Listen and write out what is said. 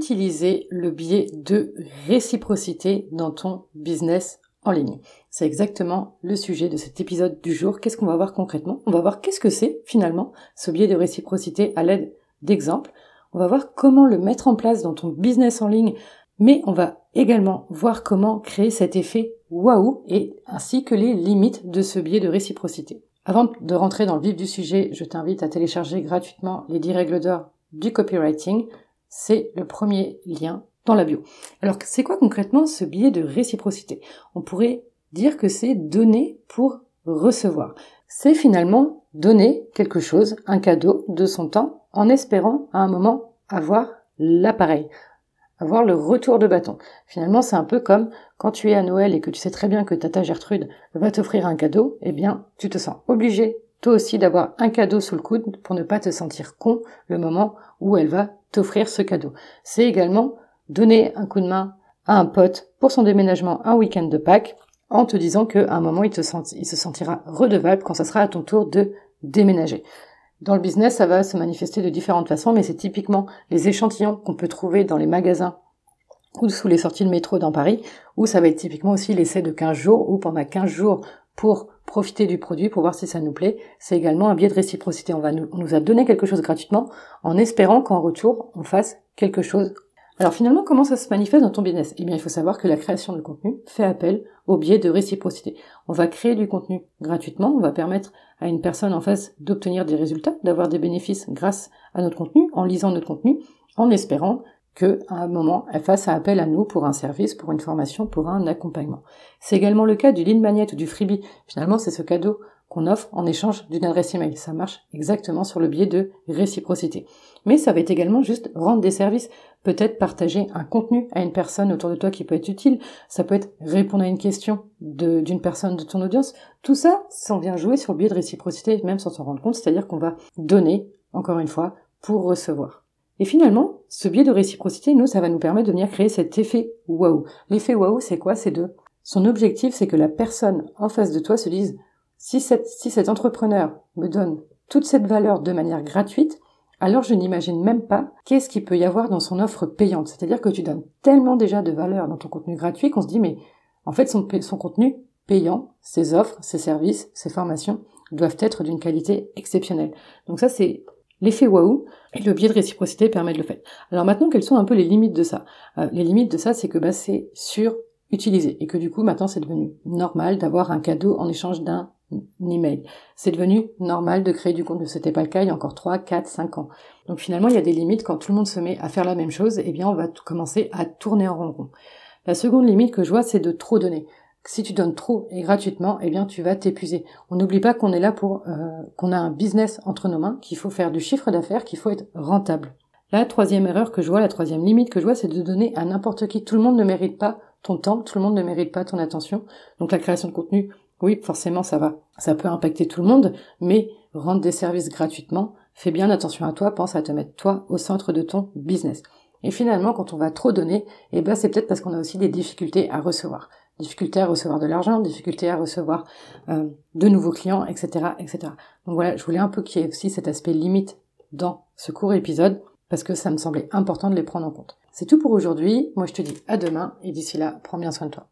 utiliser le biais de réciprocité dans ton business en ligne. C'est exactement le sujet de cet épisode du jour. Qu'est-ce qu'on va voir concrètement? On va voir qu'est-ce que c'est finalement ce biais de réciprocité à l'aide d'exemples. On va voir comment le mettre en place dans ton business en ligne, mais on va également voir comment créer cet effet waouh et ainsi que les limites de ce biais de réciprocité. Avant de rentrer dans le vif du sujet, je t'invite à télécharger gratuitement les 10 règles d'or du copywriting. C'est le premier lien dans la bio. Alors, c'est quoi concrètement ce biais de réciprocité? On pourrait dire que c'est donner pour recevoir. C'est finalement donner quelque chose, un cadeau de son temps, en espérant à un moment avoir l'appareil, avoir le retour de bâton. Finalement, c'est un peu comme quand tu es à Noël et que tu sais très bien que tata Gertrude va t'offrir un cadeau, eh bien, tu te sens obligé, toi aussi, d'avoir un cadeau sous le coude pour ne pas te sentir con le moment où elle va t'offrir ce cadeau. C'est également donner un coup de main à un pote pour son déménagement un week-end de Pâques en te disant qu'à un moment il, se sentira redevable quand ça sera à ton tour de déménager. Dans le business, ça va se manifester de différentes façons, mais c'est typiquement les échantillons qu'on peut trouver dans les magasins ou sous les sorties de métro dans Paris, ou ça va être typiquement aussi l'essai de 15 jours, ou pendant 15 jours pour profiter du produit, pour voir si ça nous plaît. C'est également un biais de réciprocité. On, va nous, on nous a donné quelque chose gratuitement en espérant qu'en retour, on fasse quelque chose alors finalement, comment ça se manifeste dans ton business? Eh bien, il faut savoir que la création de contenu fait appel au biais de réciprocité. On va créer du contenu gratuitement, on va permettre à une personne en face d'obtenir des résultats, d'avoir des bénéfices grâce à notre contenu, en lisant notre contenu, en espérant que à un moment elle fasse appel à nous pour un service, pour une formation, pour un accompagnement. C'est également le cas du lead magnet ou du freebie. Finalement, c'est ce cadeau qu'on offre en échange d'une adresse email. Ça marche exactement sur le biais de réciprocité. Mais ça va être également juste rendre des services. Peut-être partager un contenu à une personne autour de toi qui peut être utile. Ça peut être répondre à une question d'une personne de ton audience. Tout ça, ça vient jouer sur le biais de réciprocité, même sans s'en rendre compte. C'est-à-dire qu'on va donner, encore une fois, pour recevoir. Et finalement, ce biais de réciprocité, nous, ça va nous permettre de venir créer cet effet waouh. L'effet waouh, c'est quoi? C'est de son objectif, c'est que la personne en face de toi se dise si, si cet entrepreneur me donne toute cette valeur de manière gratuite, alors je n'imagine même pas qu'est-ce qu'il peut y avoir dans son offre payante. C'est-à-dire que tu donnes tellement déjà de valeur dans ton contenu gratuit qu'on se dit mais en fait son contenu payant, ses offres, ses services, ses formations doivent être d'une qualité exceptionnelle. Donc ça c'est l'effet waouh et le biais de réciprocité permet de le faire. Alors maintenant quelles sont un peu les limites de ça? Euh, Les limites de ça c'est que bah, c'est sur utilisé et que du coup maintenant c'est devenu normal d'avoir un cadeau en échange d'un email. C'est devenu normal de créer du contenu. C'était pas le cas il y a encore 3, 4, 5 ans. Donc finalement, il y a des limites quand tout le monde se met à faire la même chose, eh bien, on va commencer à tourner en rond. La seconde limite que je vois, c'est de trop donner. Si tu donnes trop et gratuitement, eh bien, tu vas t'épuiser. On n'oublie pas qu'on est là pour, euh, qu'on a un business entre nos mains, qu'il faut faire du chiffre d'affaires, qu'il faut être rentable. La troisième erreur que je vois, la troisième limite que je vois, c'est de donner à n'importe qui. Tout le monde ne mérite pas ton temps, tout le monde ne mérite pas ton attention. Donc la création de contenu, oui, forcément, ça va. Ça peut impacter tout le monde, mais rendre des services gratuitement, fais bien attention à toi, pense à te mettre toi au centre de ton business. Et finalement, quand on va trop donner, eh ben, c'est peut-être parce qu'on a aussi des difficultés à recevoir. Difficultés à recevoir de l'argent, difficultés à recevoir euh, de nouveaux clients, etc., etc. Donc voilà, je voulais un peu qu'il y ait aussi cet aspect limite dans ce court épisode, parce que ça me semblait important de les prendre en compte. C'est tout pour aujourd'hui. Moi, je te dis à demain, et d'ici là, prends bien soin de toi.